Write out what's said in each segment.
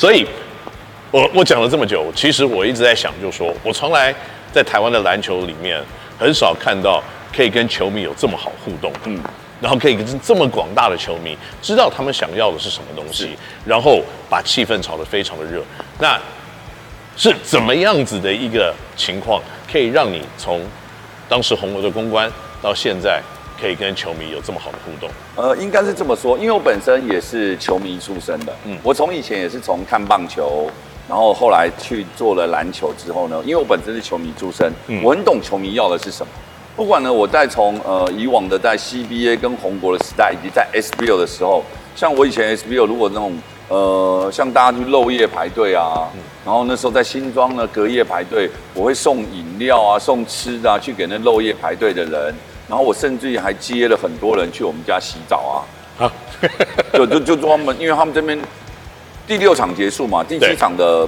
所以我我讲了这么久，其实我一直在想，就是说我从来在台湾的篮球里面很少看到可以跟球迷有这么好互动，嗯，然后可以跟这么广大的球迷知道他们想要的是什么东西，然后把气氛炒得非常的热。那是怎么样子的一个情况，可以让你从当时红楼的公关到现在？可以跟球迷有这么好的互动？呃，应该是这么说，因为我本身也是球迷出身的。嗯，我从以前也是从看棒球，然后后来去做了篮球之后呢，因为我本身是球迷出身，嗯，我很懂球迷要的是什么。不管呢，我在从呃以往的在 CBA 跟红国的时代，以及在 SBL 的时候，像我以前 SBL 如果那种呃像大家去漏夜排队啊，嗯，然后那时候在新庄呢隔夜排队，我会送饮料啊、送吃的啊去给那漏夜排队的人。然后我甚至于还接了很多人去我们家洗澡啊，啊，就就就专门，因为他们这边第六场结束嘛，第七场的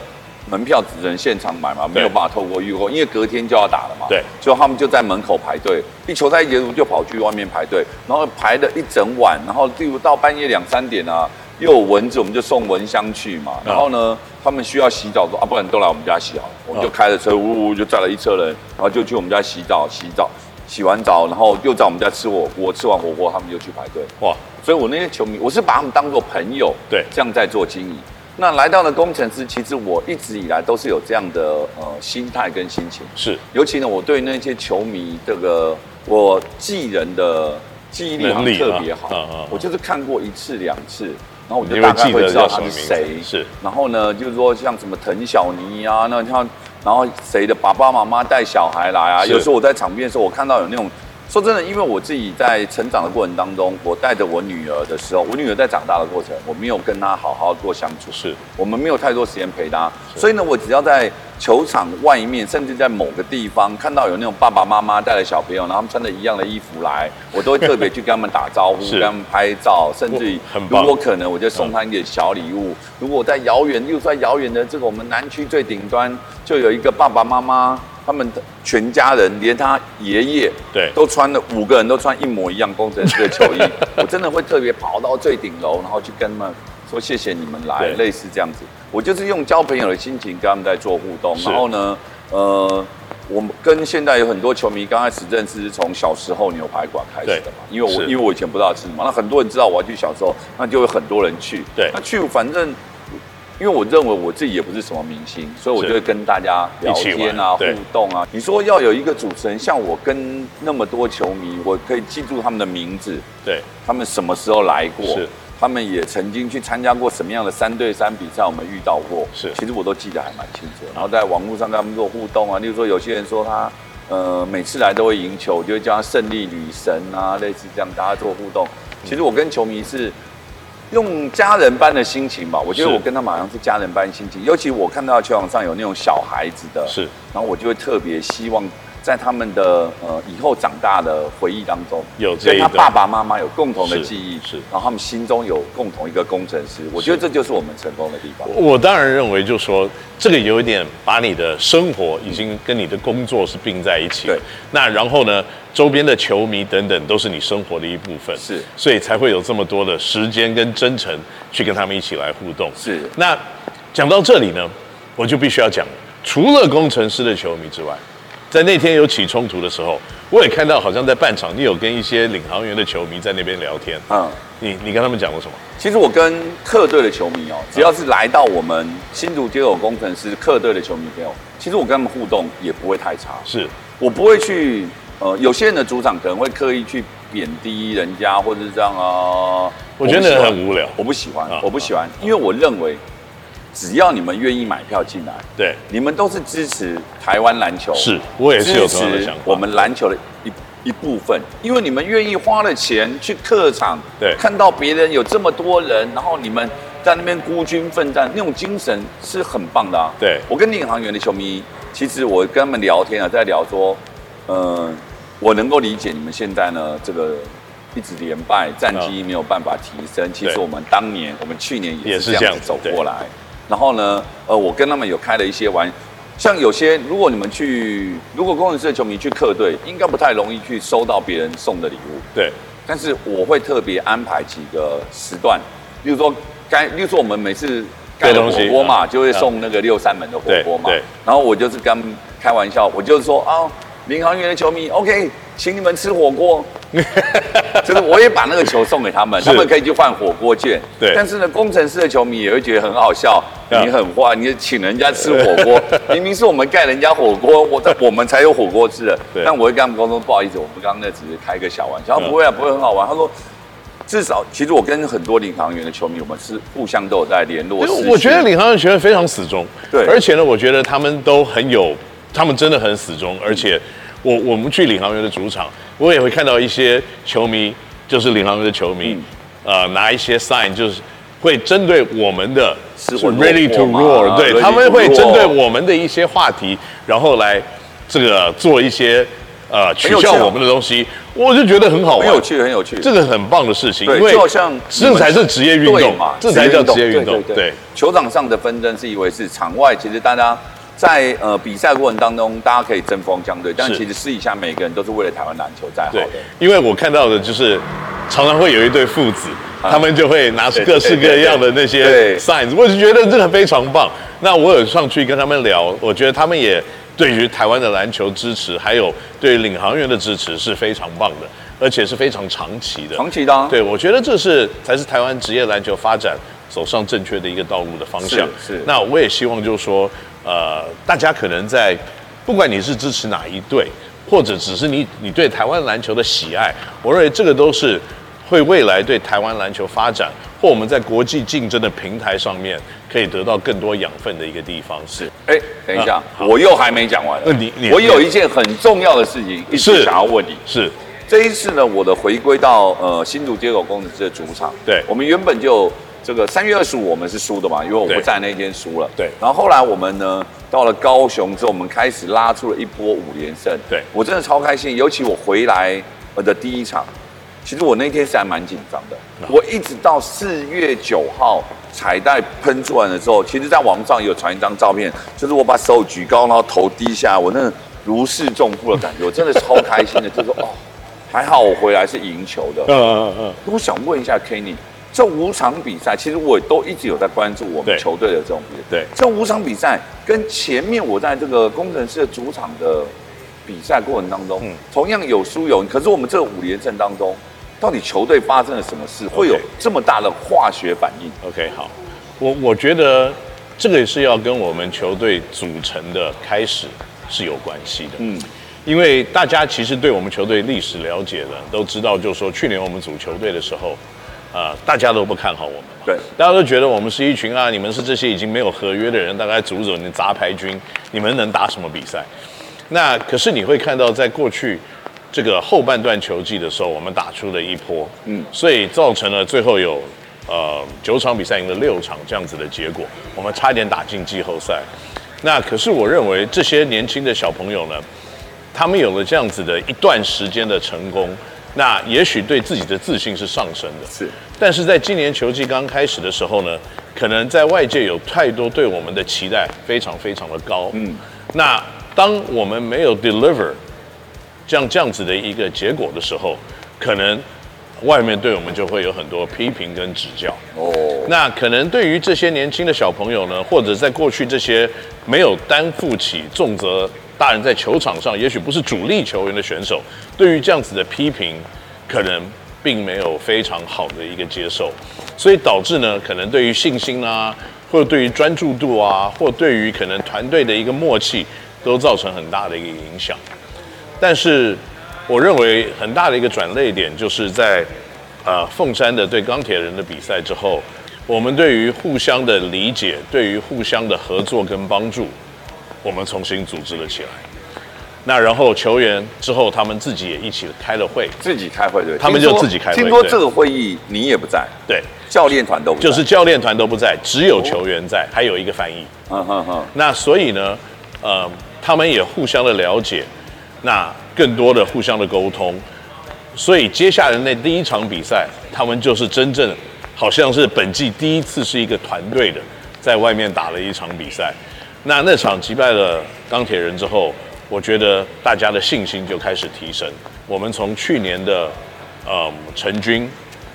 门票只能现场买嘛，没有办法透过预购，因为隔天就要打了嘛，对，所以他们就在门口排队，一球赛一结束就跑去外面排队，然后排了一整晚，然后例如到半夜两三点啊，又有蚊子，我们就送蚊香去嘛，然后呢，他们需要洗澡说啊，不然都来我们家洗好了，我们就开着车，呜呜就载了一车人，然后就去我们家洗澡洗澡。洗完澡，然后又在我们家吃火锅，吃完火锅他们又去排队。哇！所以我那些球迷，我是把他们当做朋友，对，这样在做经营。那来到了工程师，其实我一直以来都是有这样的呃心态跟心情。是，尤其呢，我对那些球迷这个我记人的记忆力特别好。嗯嗯。我就是看过一次两次，然后我就大概会知道他是谁。是。然后呢，就是说像什么滕小尼啊，那像。然后谁的爸爸妈妈带小孩来啊？有时候我在场边的时候，我看到有那种，说真的，因为我自己在成长的过程当中，我带着我女儿的时候，我女儿在长大的过程，我没有跟她好好多相处，是我们没有太多时间陪她，所以呢，我只要在。球场外面，甚至在某个地方看到有那种爸爸妈妈带着小朋友，然后他们穿着一样的衣服来，我都会特别去跟他们打招呼，跟他们拍照，甚至于如果可能，我就送他一点小礼物。如果在遥远又在遥远的这个我们南区最顶端，就有一个爸爸妈妈，他们全家人连他爷爷对都穿了五个人都穿一模一样工程师的球衣，我真的会特别跑到最顶楼，然后去跟他们说谢谢你们来，类似这样子。我就是用交朋友的心情跟他们在做互动，然后呢，呃，我们跟现在有很多球迷刚开始认识是从小时候牛排馆开始的嘛，因为我因为我以前不知道吃什么，那很多人知道我要去小时候，那就有很多人去，对，那去反正，因为我认为我自己也不是什么明星，所以我就会跟大家聊天啊，互动啊。你说要有一个主持人像我跟那么多球迷，我可以记住他们的名字，对，他们什么时候来过。他们也曾经去参加过什么样的三对三比赛，我们遇到过。是，其实我都记得还蛮清楚。然后在网络上跟他们做互动啊，例如说有些人说他，呃，每次来都会赢球，我就会叫他胜利女神啊，类似这样，大家做互动。其实我跟球迷是用家人般的心情吧，我觉得我跟他们好像是家人般心情。尤其我看到球场上有那种小孩子的，是，然后我就会特别希望。在他们的呃以后长大的回忆当中，有这跟他爸爸妈妈有共同的记忆，是，然后他们心中有共同一个工程师，我觉得这就是我们成功的地方。我当然认为，就是说这个有一点把你的生活已经跟你的工作是并在一起，对。那然后呢，周边的球迷等等都是你生活的一部分，是，所以才会有这么多的时间跟真诚去跟他们一起来互动。是。那讲到这里呢，我就必须要讲，除了工程师的球迷之外。在那天有起冲突的时候，我也看到好像在半场，你有跟一些领航员的球迷在那边聊天。嗯，你你跟他们讲过什么？其实我跟客队的球迷哦，只要是来到我们新竹街口工程师客队的球迷朋友，其实我跟他们互动也不会太差。是，我不会去呃，有些人的主场可能会刻意去贬低人家，或者是这样啊。我觉得很无聊，我不喜欢，我不喜欢，因为我认为。只要你们愿意买票进来，对，你们都是支持台湾篮球，是，我也是有这样的想法，我们篮球的一一部分，因为你们愿意花了钱去客场，对，看到别人有这么多人，然后你们在那边孤军奋战，那种精神是很棒的啊。对，我跟领航员的球迷，其实我跟他们聊天啊，在聊说，嗯、呃，我能够理解你们现在呢，这个一直连败，战绩没有办法提升。其实我们当年，我们去年也是这样走过来。然后呢，呃，我跟他们有开了一些玩，像有些如果你们去，如果工程师的球迷去客队，应该不太容易去收到别人送的礼物。对。但是我会特别安排几个时段，比如说该，比如说我们每次盖了火锅嘛，就会送那个六扇门的火锅嘛。然后我就是跟开玩笑，我就是说啊，领航员的球迷，OK，请你们吃火锅。就是我也把那个球送给他们，他们可以去换火锅券。对。但是呢，工程师的球迷也会觉得很好笑，你很坏，你请人家吃火锅，明明是我们盖人家火锅，我我们才有火锅吃的。对。但我会跟他们沟通，不好意思，我们刚刚那只是开个小玩笑，不会啊，不会很好玩。他说。至少，其实我跟很多领航员的球迷，我们是互相都有在联络。我觉得领航员球员非常死忠，对，而且呢，我觉得他们都很有，他们真的很死忠。而且我，我我们去领航员的主场，我也会看到一些球迷，就是领航员的球迷，嗯、呃，拿一些 sign，就是会针对我们的是 ready to roar，对，他们会针对我们的一些话题，然后来这个做一些。呃，取笑我们的东西，我就觉得很好玩，很有趣，很有趣，这个很棒的事情。对，因为就好像这才是职业运动嘛，这才叫职业运动。对，球场上的纷争是一回事，场外其实大家在呃比赛过程当中，大家可以针锋相对，但其实私底下每个人都是为了台湾篮球在好的。因为我看到的就是常常会有一对父子，他们就会拿出各式各样的那些 signs，我就觉得这个非常棒。那我有上去跟他们聊，我觉得他们也。对于台湾的篮球支持，还有对领航员的支持是非常棒的，而且是非常长期的。长期的、啊，对，我觉得这是才是台湾职业篮球发展走上正确的一个道路的方向。是。是那我也希望就是说，呃，大家可能在不管你是支持哪一队，或者只是你你对台湾篮球的喜爱，我认为这个都是会未来对台湾篮球发展。或我们在国际竞争的平台上面可以得到更多养分的一个地方是。哎，等一下，我又还没讲完。那你你我有一件很重要的事情一直想要问你。是这一次呢，我的回归到呃新竹接口工程师的主场。对，我们原本就这个三月二十五我们是输的嘛，因为我不在那天输了。对。然后后来我们呢到了高雄之后，我们开始拉出了一波五连胜。对，我真的超开心，尤其我回来的第一场。其实我那天是还蛮紧张的，我一直到四月九号彩带喷出来的时候，其实在网上有传一张照片，就是我把手举高，然后头低下，我那如释重负的感觉，我真的超开心的，就是说哦，还好我回来是赢球的。嗯嗯嗯。我想问一下 Kenny，这五场比赛，其实我都一直有在关注我们球队的这种比赛。对。这五场比赛跟前面我在这个工程师的主场的比赛过程当中，嗯，同样有输有赢，可是我们这五连胜当中。到底球队发生了什么事，会有这么大的化学反应？OK，好，我我觉得这个也是要跟我们球队组成的开始是有关系的。嗯，因为大家其实对我们球队历史了解的都知道，就是说去年我们组球队的时候，啊、呃，大家都不看好我们，对，大家都觉得我们是一群啊，你们是这些已经没有合约的人，大概组组你杂牌军，你们能打什么比赛？那可是你会看到，在过去。这个后半段球季的时候，我们打出了一波，嗯，所以造成了最后有呃九场比赛赢了六场这样子的结果，我们差一点打进季后赛。那可是我认为这些年轻的小朋友呢，他们有了这样子的一段时间的成功，那也许对自己的自信是上升的，是。但是在今年球季刚开始的时候呢，可能在外界有太多对我们的期待非常非常的高，嗯，那当我们没有 deliver。像这样子的一个结果的时候，可能外面对我们就会有很多批评跟指教。哦，那可能对于这些年轻的小朋友呢，或者在过去这些没有担负起重责大人在球场上，也许不是主力球员的选手，对于这样子的批评，可能并没有非常好的一个接受，所以导致呢，可能对于信心啊，或者对于专注度啊，或对于可能团队的一个默契，都造成很大的一个影响。但是，我认为很大的一个转捩点，就是在，呃，凤山的对钢铁人的比赛之后，我们对于互相的理解，对于互相的合作跟帮助，我们重新组织了起来。那然后球员之后，他们自己也一起开了会，自己开会对，他们就自己开会。听说这个会议你也不在，对，教练团都不在，就是教练团都不在，只有球员在，还有一个翻译。嗯哼哼。那所以呢，呃，他们也互相的了解。那更多的互相的沟通，所以接下来那第一场比赛，他们就是真正好像是本季第一次是一个团队的，在外面打了一场比赛。那那场击败了钢铁人之后，我觉得大家的信心就开始提升。我们从去年的呃成军，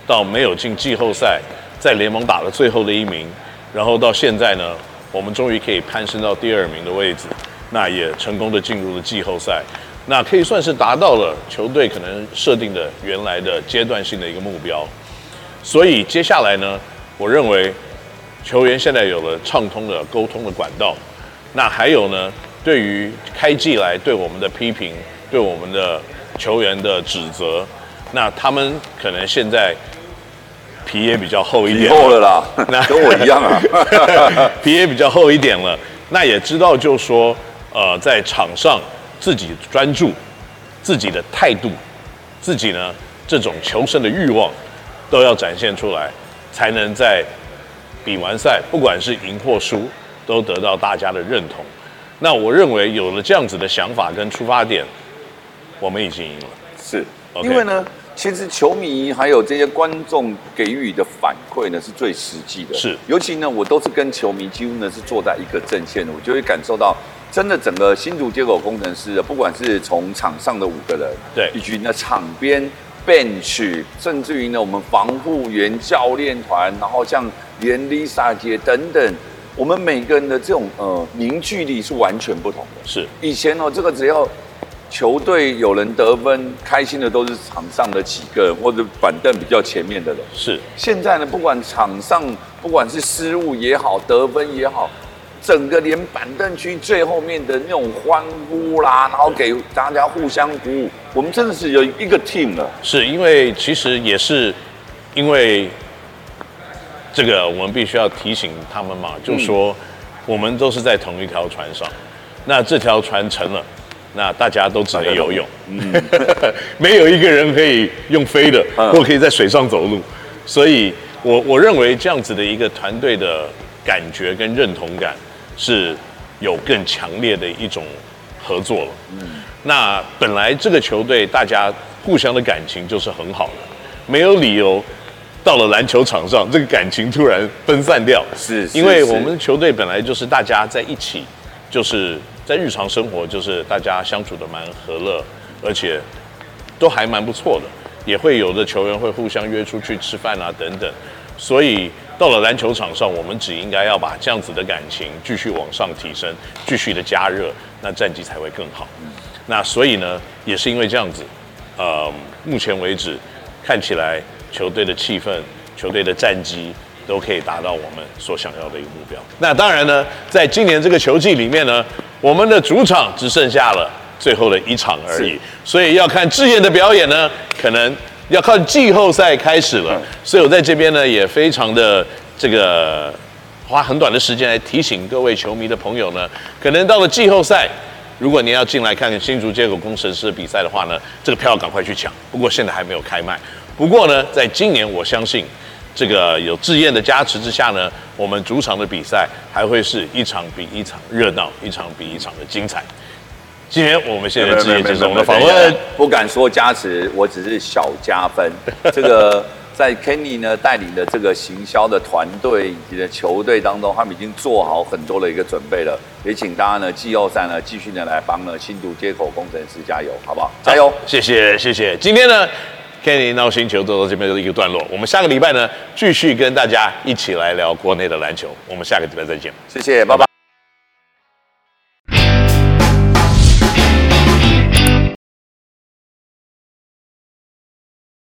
到没有进季后赛，在联盟打了最后的一名，然后到现在呢，我们终于可以攀升到第二名的位置，那也成功的进入了季后赛，那可以算是达到了球队可能设定的原来的阶段性的一个目标。所以接下来呢，我认为球员现在有了畅通的沟通的管道，那还有呢，对于开季来对我们的批评，对我们的球员的指责，那他们可能现在。皮也比较厚一点，厚了啦，那跟我一样啊，皮也比较厚一点了。那也知道，就是说，呃，在场上自己专注，自己的态度，自己呢这种求胜的欲望，都要展现出来，才能在比完赛，不管是赢或输，都得到大家的认同。那我认为有了这样子的想法跟出发点，我们已经赢了。是，Okay. 因为呢。其实球迷还有这些观众给予的反馈呢，是最实际的。是，尤其呢，我都是跟球迷几乎呢是坐在一个阵线的，我就会感受到，真的整个新竹街口工程师的，不管是从场上的五个人，对，以及呢场边 bench，甚至于呢我们防护员、教练团，然后像连 Lisa 姐等等，我们每个人的这种呃凝聚力是完全不同的。是，以前哦，这个只要。球队有人得分，开心的都是场上的几个人或者板凳比较前面的人。是。现在呢，不管场上不管是失误也好，得分也好，整个连板凳区最后面的那种欢呼啦，然后给大家互相鼓舞，我们真的是有一个 team 了。是因为其实也是因为这个，我们必须要提醒他们嘛，就说我们都是在同一条船上，那这条船沉了。那大家都只能游泳，嗯，没有一个人可以用飞的，或可以在水上走路，所以我我认为这样子的一个团队的感觉跟认同感是有更强烈的一种合作了。嗯，那本来这个球队大家互相的感情就是很好的，没有理由到了篮球场上这个感情突然分散掉。是，因为我们球队本来就是大家在一起，就是。在日常生活，就是大家相处的蛮和乐，而且都还蛮不错的，也会有的球员会互相约出去吃饭啊等等。所以到了篮球场上，我们只应该要把这样子的感情继续往上提升，继续的加热，那战绩才会更好。那所以呢，也是因为这样子，呃，目前为止看起来球队的气氛、球队的战绩。都可以达到我们所想要的一个目标。那当然呢，在今年这个球季里面呢，我们的主场只剩下了最后的一场而已，所以要看志彦的表演呢，可能要靠季后赛开始了。所以我在这边呢，也非常的这个花很短的时间来提醒各位球迷的朋友呢，可能到了季后赛，如果您要进来看看新竹街口工程师的比赛的话呢，这个票要赶快去抢。不过现在还没有开卖。不过呢，在今年我相信。这个有志燕的加持之下呢，我们主场的比赛还会是一场比一场热闹，一场比一场的精彩。今天我们现在志燕接受我们的访问，不敢说加持，我只是小加分。这个 在 Kenny 呢带领的这个行销的团队以及的球队当中，他们已经做好很多的一个准备了。也请大家呢季后赛呢继续的来帮呢新竹接口工程师加油，好不好？加油！谢谢谢谢。今天呢。Kenny NOW 星球走到这边就是一个段落，我们下个礼拜呢继续跟大家一起来聊国内的篮球，我们下个礼拜再见，谢谢，拜拜。